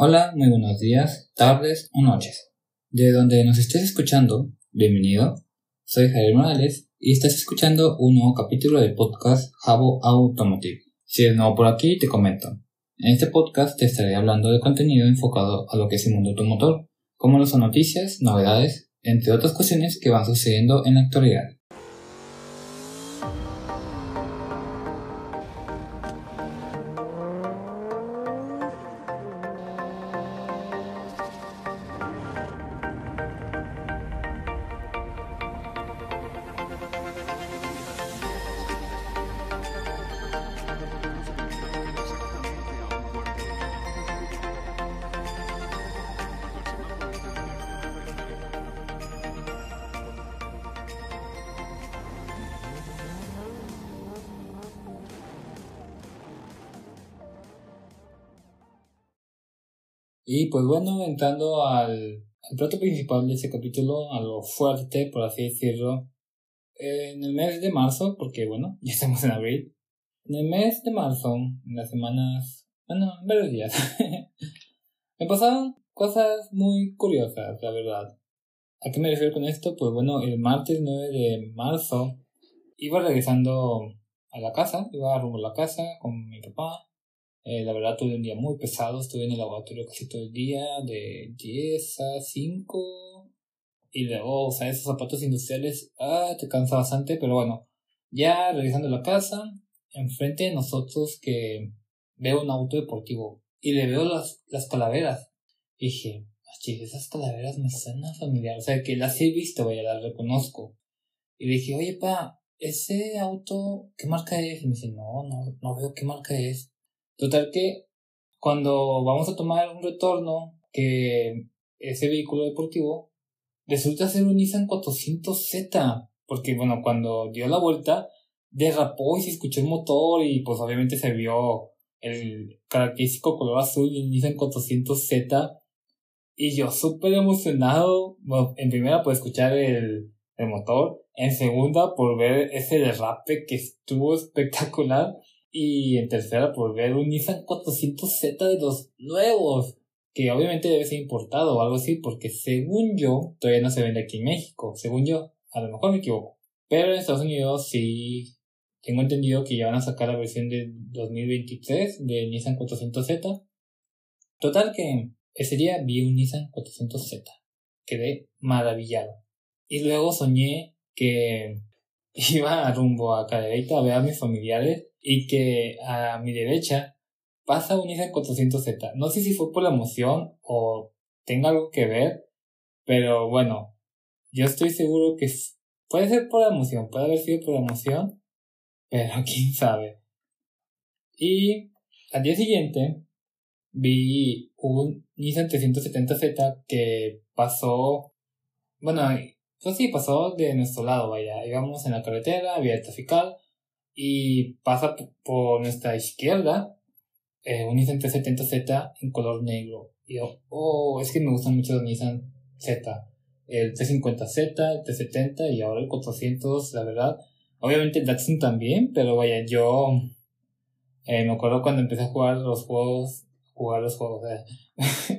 Hola, muy buenos días, tardes o noches. De donde nos estés escuchando, bienvenido. Soy Javier Morales y estás escuchando un nuevo capítulo del podcast Jabo Automotive. Si eres nuevo por aquí, te comento. En este podcast te estaré hablando de contenido enfocado a lo que es el mundo automotor, como lo son noticias, novedades, entre otras cuestiones que van sucediendo en la actualidad. Y pues bueno, entrando al, al plato principal de este capítulo, a lo fuerte, por así decirlo, en el mes de marzo, porque bueno, ya estamos en abril, en el mes de marzo, en las semanas, bueno, en varios días, me pasaron cosas muy curiosas, la verdad. ¿A qué me refiero con esto? Pues bueno, el martes 9 de marzo iba regresando a la casa, iba rumbo a la casa con mi papá eh, la verdad tuve un día muy pesado, estuve en el laboratorio casi todo el día, de 10 a 5. Y luego, o sea, esos zapatos industriales, ah, te cansa bastante, pero bueno, ya regresando a la casa, enfrente de nosotros que veo un auto deportivo y le veo las, las calaveras. Y dije, esas calaveras me suenan familiar, o sea, que las he visto, vaya, las reconozco. Y le dije, oye, pa, ese auto, ¿qué marca es? Y me dice, no, no, no veo qué marca es. Total que cuando vamos a tomar un retorno, que ese vehículo deportivo resulta ser un Nissan 400Z, porque bueno, cuando dio la vuelta, derrapó y se escuchó el motor y pues obviamente se vio el característico color azul del Nissan 400Z y yo súper emocionado, en primera por escuchar el, el motor, en segunda por ver ese derrape que estuvo espectacular y en tercera, por ver un Nissan 400Z de los nuevos. Que obviamente debe ser importado o algo así, porque según yo, todavía no se vende aquí en México. Según yo, a lo mejor me equivoco. Pero en Estados Unidos sí tengo entendido que ya van a sacar la versión de 2023 de Nissan 400Z. Total que ese día vi un Nissan 400Z. Quedé maravillado. Y luego soñé que iba rumbo a Cadereyta a ver a mis familiares y que a mi derecha pasa un Nissan 400Z. No sé si fue por la emoción o tenga algo que ver, pero bueno, yo estoy seguro que puede ser por la emoción, puede haber sido por la emoción, pero quién sabe. Y al día siguiente vi un Nissan 370Z que pasó, bueno, pues sí, pasó de nuestro lado, vaya, íbamos en la carretera, había trafical, y pasa por nuestra izquierda eh, un Nissan 370Z en color negro. Y yo, oh, es que me gustan mucho los Nissan Z. El 350Z, el 370 y ahora el 400, la verdad. Obviamente el Datsun también, pero vaya, yo eh, me acuerdo cuando empecé a jugar los juegos, jugar los juegos, eh.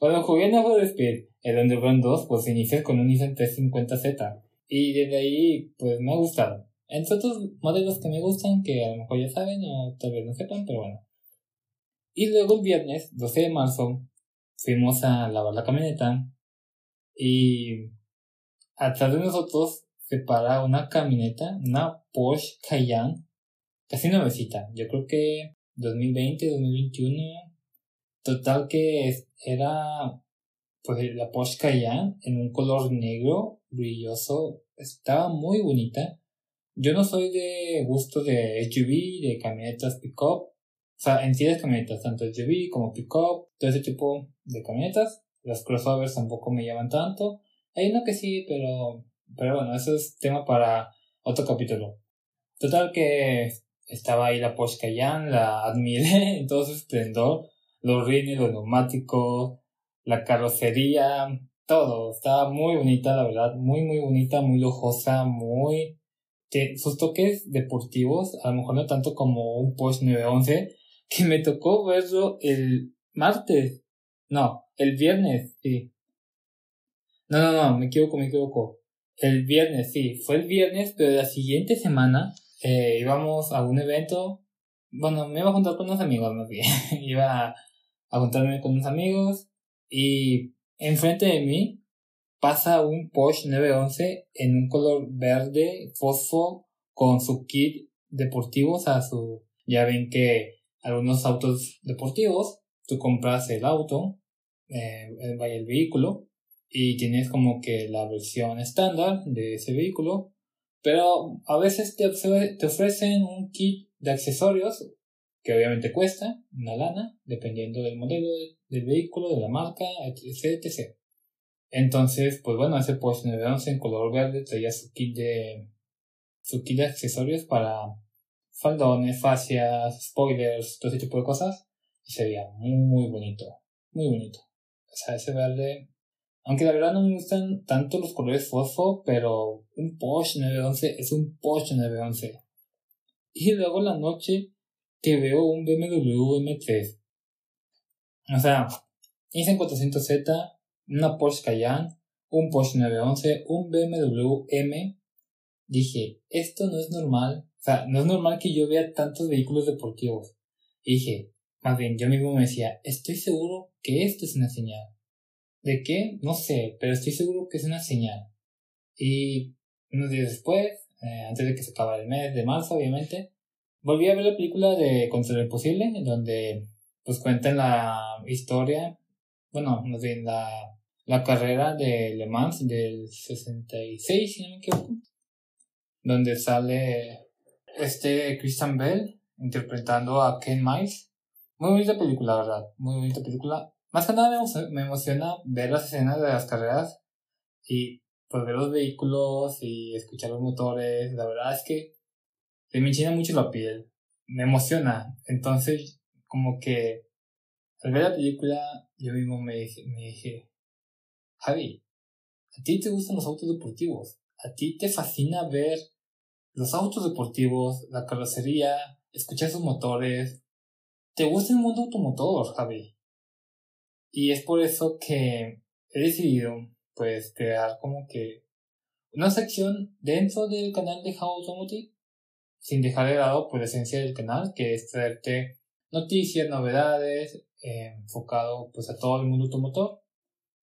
cuando jugué en Need Speed, el Underground 2, pues inicié con un Nissan 350Z. Y desde ahí, pues me ha gustado. Entre otros modelos que me gustan, que a lo mejor ya saben o tal vez no sepan, pero bueno. Y luego el viernes, 12 de marzo, fuimos a lavar la camioneta y atrás de nosotros se para una camioneta, una Porsche Cayenne, casi nuevecita, yo creo que 2020, 2021, total que era pues la Porsche Cayenne en un color negro brilloso, estaba muy bonita yo no soy de gusto de SUV, de camionetas pick-up. O sea, en sí de camionetas, tanto SUV como pick-up, todo ese tipo de camionetas. Las crossovers tampoco me llaman tanto. Hay uno que sí, pero, pero bueno, eso es tema para otro capítulo. Total que estaba ahí la Porsche Cayenne, la admiré en todo su esplendor. Los rines, los neumáticos, la carrocería, todo. Estaba muy bonita, la verdad. Muy, muy bonita, muy lujosa, muy sus toques deportivos, a lo mejor no tanto como un Porsche 911, que me tocó verlo el martes. No, el viernes, sí. No, no, no, me equivoco, me equivoco. El viernes, sí, fue el viernes, pero la siguiente semana eh, íbamos a un evento. Bueno, me iba a juntar con unos amigos, más bien. iba a juntarme con unos amigos y enfrente de mí pasa un Porsche 911 en un color verde fosfo con su kit deportivo, o su, ya ven que algunos autos deportivos, tú compras el auto, eh, el vehículo, y tienes como que la versión estándar de ese vehículo, pero a veces te, te ofrecen un kit de accesorios que obviamente cuesta una lana, dependiendo del modelo del vehículo, de la marca, etc, etc. Entonces, pues bueno, ese Porsche 911 en color verde traía su kit de su kit de accesorios para faldones, fascias, spoilers, todo ese tipo de cosas. Y se muy, muy bonito, muy bonito. O sea, ese verde, aunque la verdad no me gustan tanto los colores fosfo, pero un Porsche 911 es un Porsche 911. Y luego la noche que veo un BMW M3. O sea, hice en 400Z, una Porsche Cayenne, un Porsche 911, un BMW M. Dije, esto no es normal. O sea, no es normal que yo vea tantos vehículos deportivos. dije, más bien, yo mismo me decía, estoy seguro que esto es una señal. ¿De qué? No sé, pero estoy seguro que es una señal. Y unos días después, eh, antes de que se acabara el mes de marzo, obviamente, volví a ver la película de Contra lo Imposible, en donde pues cuentan la historia, bueno, no sé, la, la carrera de Le Mans del 66, si no me equivoco, donde sale este Christian Bell interpretando a Ken Miles. Muy bonita película, la verdad, muy bonita película. Más que nada me, emociona ver las escenas de las carreras y pues ver los vehículos y escuchar los motores. La verdad es que se me enchina mucho la piel, me emociona. Entonces, como que al ver la película, yo mismo me dije, me dije, Javi, a ti te gustan los autos deportivos, a ti te fascina ver los autos deportivos, la carrocería, escuchar sus motores, te gusta el mundo automotor, Javi. Y es por eso que he decidido, pues, crear como que una sección dentro del canal de How Automotive sin dejar de lado pues, la esencia del canal, que es traerte noticias, novedades, eh, enfocado pues a todo el mundo automotor,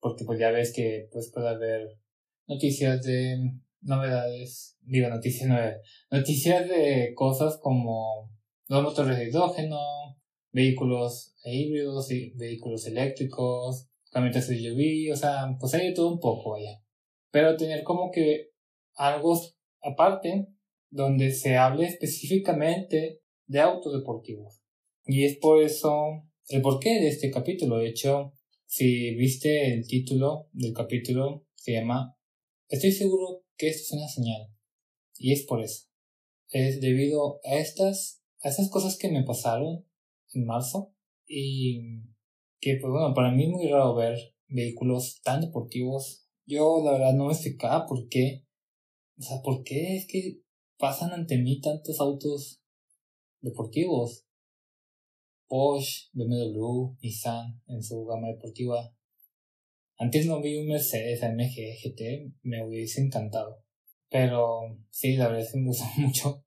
porque pues ya ves que pues puede haber noticias de novedades, digo noticias nuevas, noticias de cosas como los motores de hidrógeno, vehículos híbridos y vehículos eléctricos, camionetas de SUV, o sea, pues hay de todo un poco allá. Pero tener como que algo aparte donde se hable específicamente de autos deportivos. Y es por eso el porqué de este capítulo. De hecho, si viste el título del capítulo, se llama Estoy seguro que esto es una señal. Y es por eso. Es debido a estas, a estas cosas que me pasaron en marzo y que, pues bueno, para mí es muy raro ver vehículos tan deportivos. Yo la verdad no me explicaba por qué. O sea, ¿por qué es que pasan ante mí tantos autos deportivos. Porsche, BMW, Nissan en su gama deportiva. Antes no vi un Mercedes AMG GT, me hubiese encantado. Pero sí, la verdad es que me gusta mucho.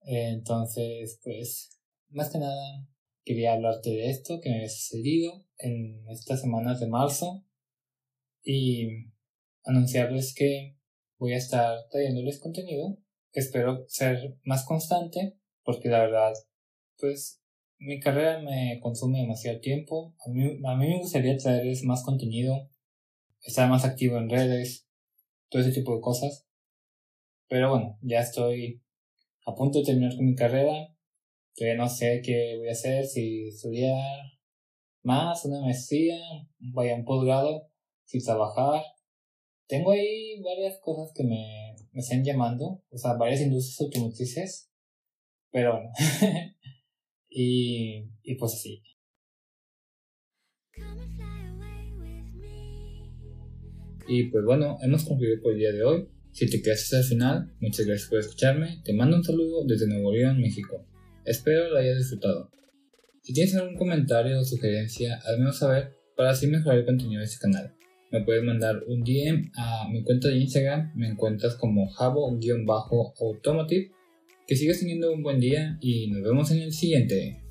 Entonces, pues, más que nada, quería hablarte de esto que me ha sucedido en estas semanas de marzo y anunciarles que voy a estar trayéndoles contenido espero ser más constante porque la verdad, pues mi carrera me consume demasiado tiempo. A mí, a mí me gustaría traerles más contenido, estar más activo en redes, todo ese tipo de cosas. Pero bueno, ya estoy a punto de terminar con mi carrera. Todavía no sé qué voy a hacer, si estudiar más, una maestría, vaya un posgrado, si trabajar. Tengo ahí varias cosas que me me están llamando, o sea, varias industrias automotrices, pero bueno, y, y pues así. Y pues bueno, hemos concluido por el día de hoy. Si te quedaste hasta el final, muchas gracias por escucharme. Te mando un saludo desde Nuevo León, México. Espero lo hayas disfrutado. Si tienes algún comentario o sugerencia, házmelo saber para así mejorar el contenido de este canal. Me puedes mandar un DM a mi cuenta de Instagram, me encuentras como jabo-automotive. Que sigas teniendo un buen día y nos vemos en el siguiente.